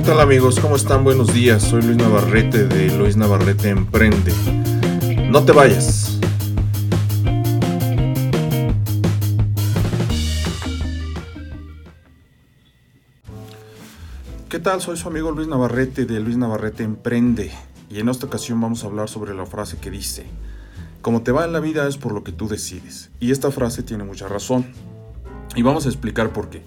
¿Qué tal amigos? ¿Cómo están? Buenos días. Soy Luis Navarrete de Luis Navarrete Emprende. No te vayas. ¿Qué tal? Soy su amigo Luis Navarrete de Luis Navarrete Emprende. Y en esta ocasión vamos a hablar sobre la frase que dice, como te va en la vida es por lo que tú decides. Y esta frase tiene mucha razón. Y vamos a explicar por qué.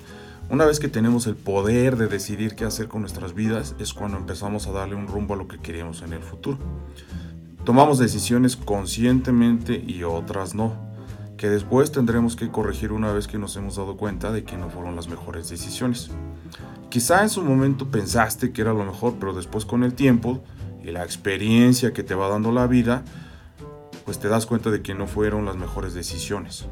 Una vez que tenemos el poder de decidir qué hacer con nuestras vidas, es cuando empezamos a darle un rumbo a lo que queremos en el futuro. Tomamos decisiones conscientemente y otras no, que después tendremos que corregir una vez que nos hemos dado cuenta de que no fueron las mejores decisiones. Quizá en su momento pensaste que era lo mejor, pero después con el tiempo y la experiencia que te va dando la vida, pues te das cuenta de que no fueron las mejores decisiones.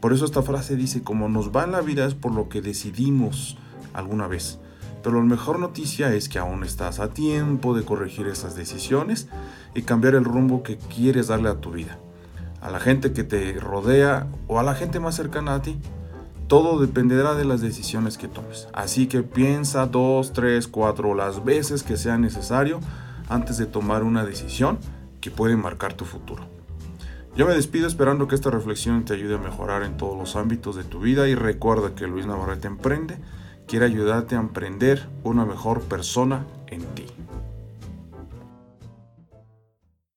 Por eso esta frase dice, como nos va la vida es por lo que decidimos alguna vez. Pero la mejor noticia es que aún estás a tiempo de corregir esas decisiones y cambiar el rumbo que quieres darle a tu vida. A la gente que te rodea o a la gente más cercana a ti. Todo dependerá de las decisiones que tomes. Así que piensa dos, tres, cuatro las veces que sea necesario antes de tomar una decisión que puede marcar tu futuro. Yo me despido esperando que esta reflexión te ayude a mejorar en todos los ámbitos de tu vida y recuerda que Luis Navarrete Emprende quiere ayudarte a emprender una mejor persona en.